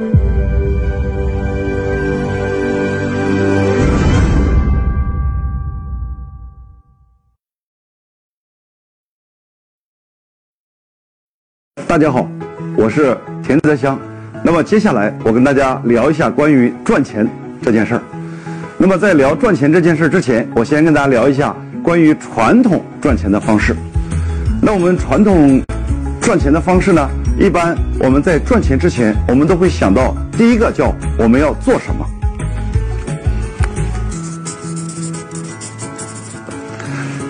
大家好，我是田泽香。那么接下来我跟大家聊一下关于赚钱这件事儿。那么在聊赚钱这件事之前，我先跟大家聊一下关于传统赚钱的方式。那我们传统赚钱的方式呢，一般我们在赚钱之前，我们都会想到第一个叫我们要做什么。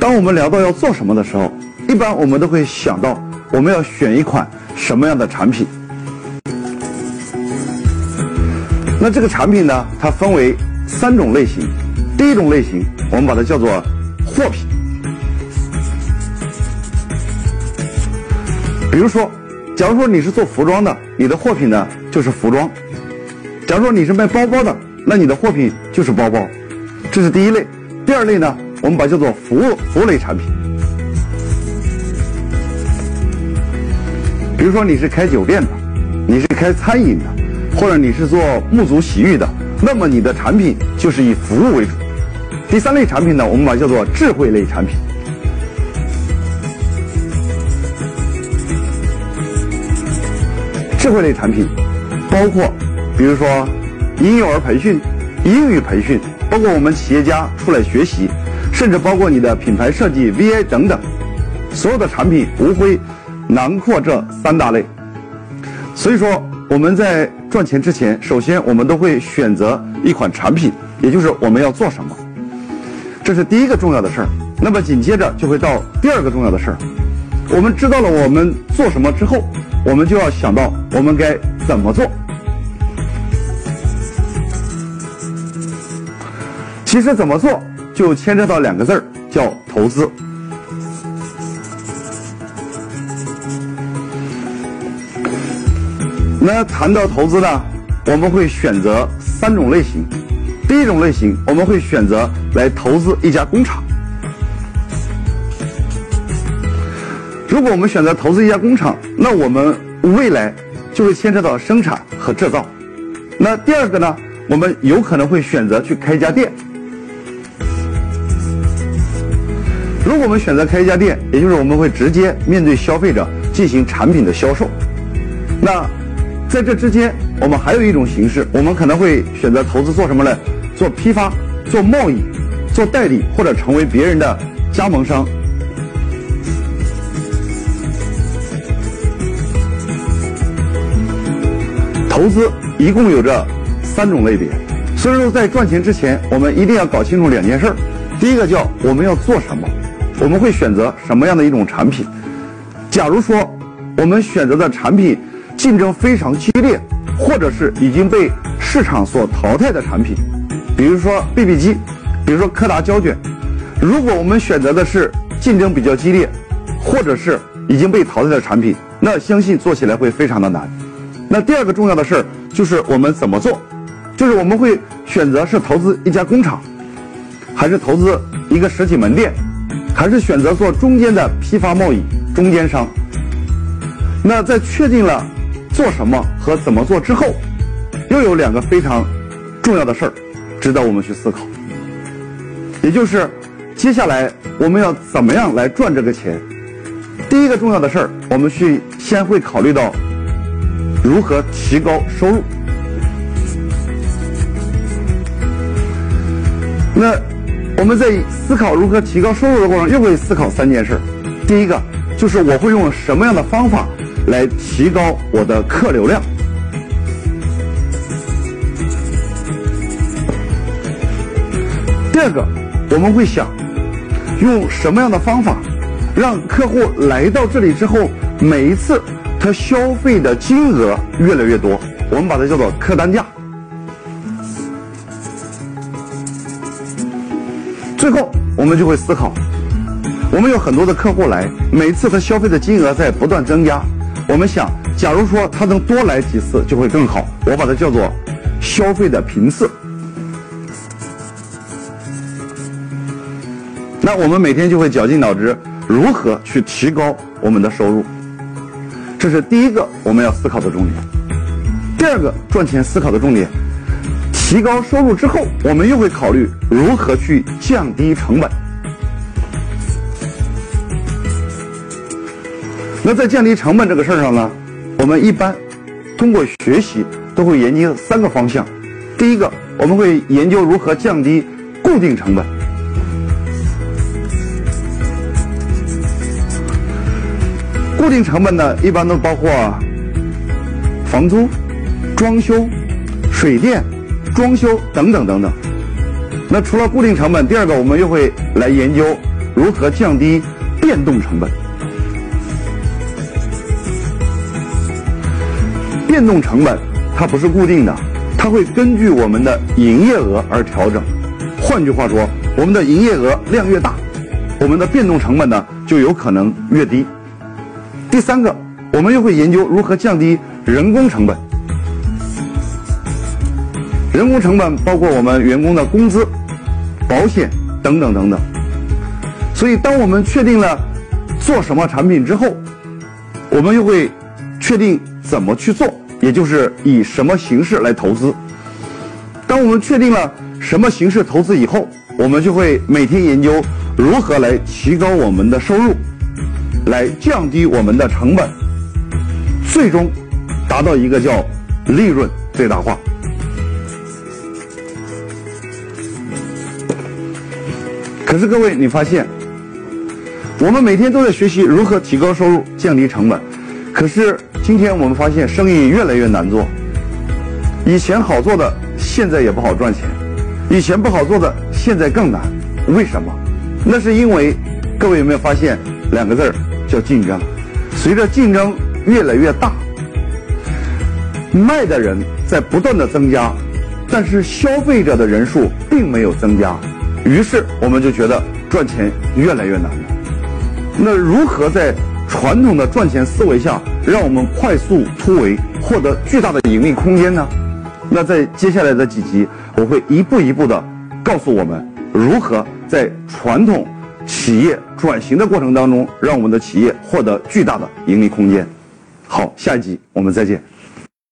当我们聊到要做什么的时候，一般我们都会想到我们要选一款什么样的产品。那这个产品呢，它分为三种类型。第一种类型，我们把它叫做货品。比如说，假如说你是做服装的，你的货品呢就是服装；假如说你是卖包包的，那你的货品就是包包。这是第一类。第二类呢，我们把它叫做服务服务类产品。比如说你是开酒店的，你是开餐饮的，或者你是做沐足洗浴的，那么你的产品就是以服务为主。第三类产品呢，我们把它叫做智慧类产品。智慧类产品包括，比如说婴幼儿培训、英语培训，包括我们企业家出来学习，甚至包括你的品牌设计、VA 等等，所有的产品无非。囊括这三大类，所以说我们在赚钱之前，首先我们都会选择一款产品，也就是我们要做什么，这是第一个重要的事儿。那么紧接着就会到第二个重要的事儿，我们知道了我们做什么之后，我们就要想到我们该怎么做。其实怎么做就牵扯到两个字儿，叫投资。那谈到投资呢，我们会选择三种类型。第一种类型，我们会选择来投资一家工厂。如果我们选择投资一家工厂，那我们未来就会牵扯到生产和制造。那第二个呢，我们有可能会选择去开一家店。如果我们选择开一家店，也就是我们会直接面对消费者进行产品的销售。那在这之间，我们还有一种形式，我们可能会选择投资做什么呢？做批发、做贸易、做代理，或者成为别人的加盟商。投资一共有这三种类别，所以说在赚钱之前，我们一定要搞清楚两件事儿。第一个叫我们要做什么，我们会选择什么样的一种产品。假如说我们选择的产品，竞争非常激烈，或者是已经被市场所淘汰的产品，比如说 BB 机，比如说柯达胶卷。如果我们选择的是竞争比较激烈，或者是已经被淘汰的产品，那相信做起来会非常的难。那第二个重要的事儿就是我们怎么做，就是我们会选择是投资一家工厂，还是投资一个实体门店，还是选择做中间的批发贸易中间商。那在确定了。做什么和怎么做之后，又有两个非常重要的事儿，值得我们去思考。也就是接下来我们要怎么样来赚这个钱？第一个重要的事儿，我们去先会考虑到如何提高收入。那我们在思考如何提高收入的过程，又会思考三件事。第一个就是我会用什么样的方法？来提高我的客流量。第二个，我们会想用什么样的方法，让客户来到这里之后，每一次他消费的金额越来越多，我们把它叫做客单价。最后，我们就会思考，我们有很多的客户来，每次他消费的金额在不断增加。我们想，假如说他能多来几次就会更好。我把它叫做消费的频次。那我们每天就会绞尽脑汁，如何去提高我们的收入？这是第一个我们要思考的重点。第二个赚钱思考的重点，提高收入之后，我们又会考虑如何去降低成本。那在降低成本这个事儿上呢，我们一般通过学习都会研究三个方向。第一个，我们会研究如何降低固定成本。固定成本呢，一般都包括房租、装修、水电、装修等等等等。那除了固定成本，第二个我们又会来研究如何降低变动成本。变动成本它不是固定的，它会根据我们的营业额而调整。换句话说，我们的营业额量越大，我们的变动成本呢就有可能越低。第三个，我们又会研究如何降低人工成本。人工成本包括我们员工的工资、保险等等等等。所以，当我们确定了做什么产品之后，我们又会确定怎么去做，也就是以什么形式来投资。当我们确定了什么形式投资以后，我们就会每天研究如何来提高我们的收入。来降低我们的成本，最终达到一个叫利润最大化。可是各位，你发现，我们每天都在学习如何提高收入、降低成本，可是今天我们发现生意越来越难做。以前好做的，现在也不好赚钱；以前不好做的，现在更难。为什么？那是因为各位有没有发现两个字儿？叫竞争，随着竞争越来越大，卖的人在不断的增加，但是消费者的人数并没有增加，于是我们就觉得赚钱越来越难了。那如何在传统的赚钱思维下，让我们快速突围，获得巨大的盈利空间呢？那在接下来的几集，我会一步一步的告诉我们如何在传统。企业转型的过程当中，让我们的企业获得巨大的盈利空间。好，下一集我们再见。